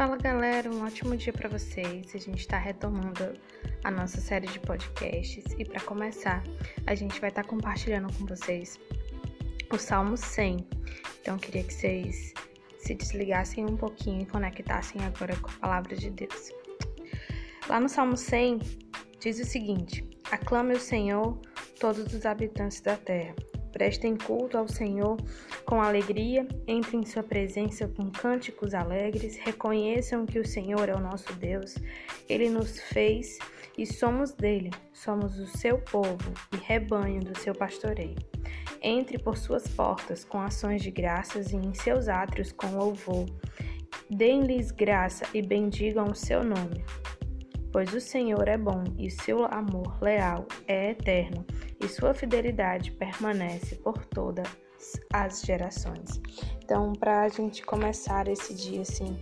Fala galera, um ótimo dia para vocês. A gente está retomando a nossa série de podcasts e para começar, a gente vai estar tá compartilhando com vocês o Salmo 100. Então, queria que vocês se desligassem um pouquinho e conectassem agora com a palavra de Deus. Lá no Salmo 100 diz o seguinte: Aclame o Senhor, todos os habitantes da terra. Prestem culto ao Senhor com alegria, entrem em Sua presença com cânticos alegres, reconheçam que o Senhor é o nosso Deus, Ele nos fez e somos dele, somos o seu povo e rebanho do seu pastoreio. Entre por suas portas com ações de graças e em seus átrios com louvor. Deem-lhes graça e bendigam o seu nome. Pois o Senhor é bom e seu amor leal é eterno e sua fidelidade permanece por todas as gerações. Então, para a gente começar esse dia assim,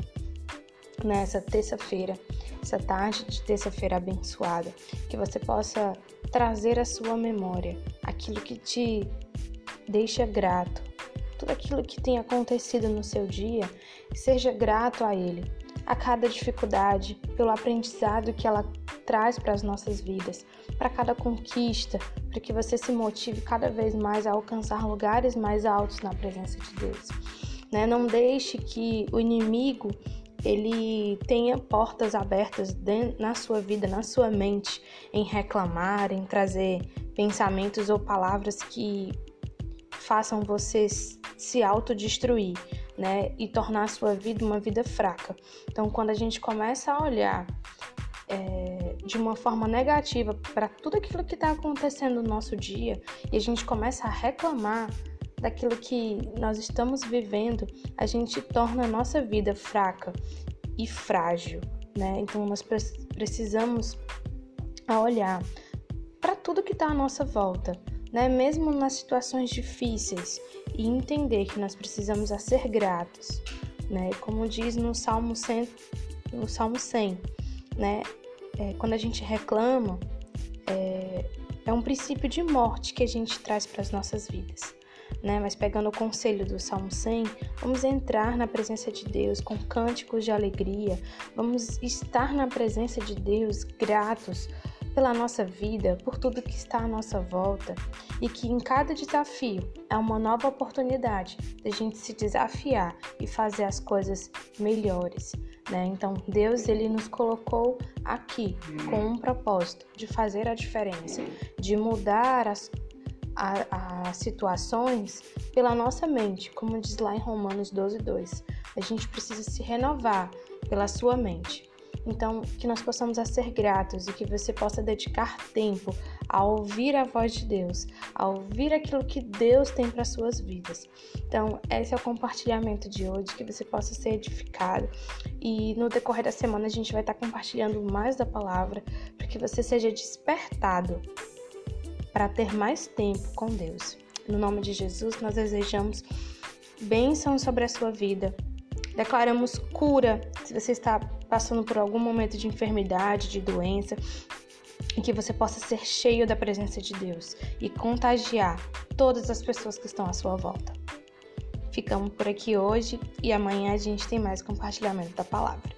nessa terça-feira, essa tarde de terça-feira abençoada, que você possa trazer à sua memória aquilo que te deixa grato, tudo aquilo que tem acontecido no seu dia, seja grato a Ele, a cada dificuldade, pelo aprendizado que ela traz para as nossas vidas, para cada conquista, para que você se motive cada vez mais a alcançar lugares mais altos na presença de Deus. Né? Não deixe que o inimigo ele tenha portas abertas na sua vida, na sua mente, em reclamar, em trazer pensamentos ou palavras que façam você se autodestruir, né? E tornar a sua vida uma vida fraca. Então, quando a gente começa a olhar é, de uma forma negativa para tudo aquilo que está acontecendo no nosso dia e a gente começa a reclamar daquilo que nós estamos vivendo, a gente torna a nossa vida fraca e frágil, né? Então nós precisamos olhar para tudo que está à nossa volta, né? Mesmo nas situações difíceis e entender que nós precisamos ser gratos, né? Como diz no Salmo 100, no Salmo 100, né? É, quando a gente reclama, é, é um princípio de morte que a gente traz para as nossas vidas. Né? Mas pegando o conselho do Salmo 100, vamos entrar na presença de Deus com cânticos de alegria, vamos estar na presença de Deus gratos pela nossa vida, por tudo que está à nossa volta e que em cada desafio é uma nova oportunidade de a gente se desafiar e fazer as coisas melhores. Né? Então, Deus ele nos colocou aqui com um propósito de fazer a diferença, de mudar as, as situações pela nossa mente, como diz lá em Romanos 12, 2. A gente precisa se renovar pela sua mente. Então, que nós possamos ser gratos e que você possa dedicar tempo a ouvir a voz de Deus, a ouvir aquilo que Deus tem para suas vidas. Então, esse é o compartilhamento de hoje, que você possa ser edificado e no decorrer da semana a gente vai estar compartilhando mais da palavra para que você seja despertado para ter mais tempo com Deus. No nome de Jesus, nós desejamos bênção sobre a sua vida. Declaramos cura se você está passando por algum momento de enfermidade, de doença, e que você possa ser cheio da presença de Deus e contagiar todas as pessoas que estão à sua volta. Ficamos por aqui hoje e amanhã a gente tem mais compartilhamento da palavra.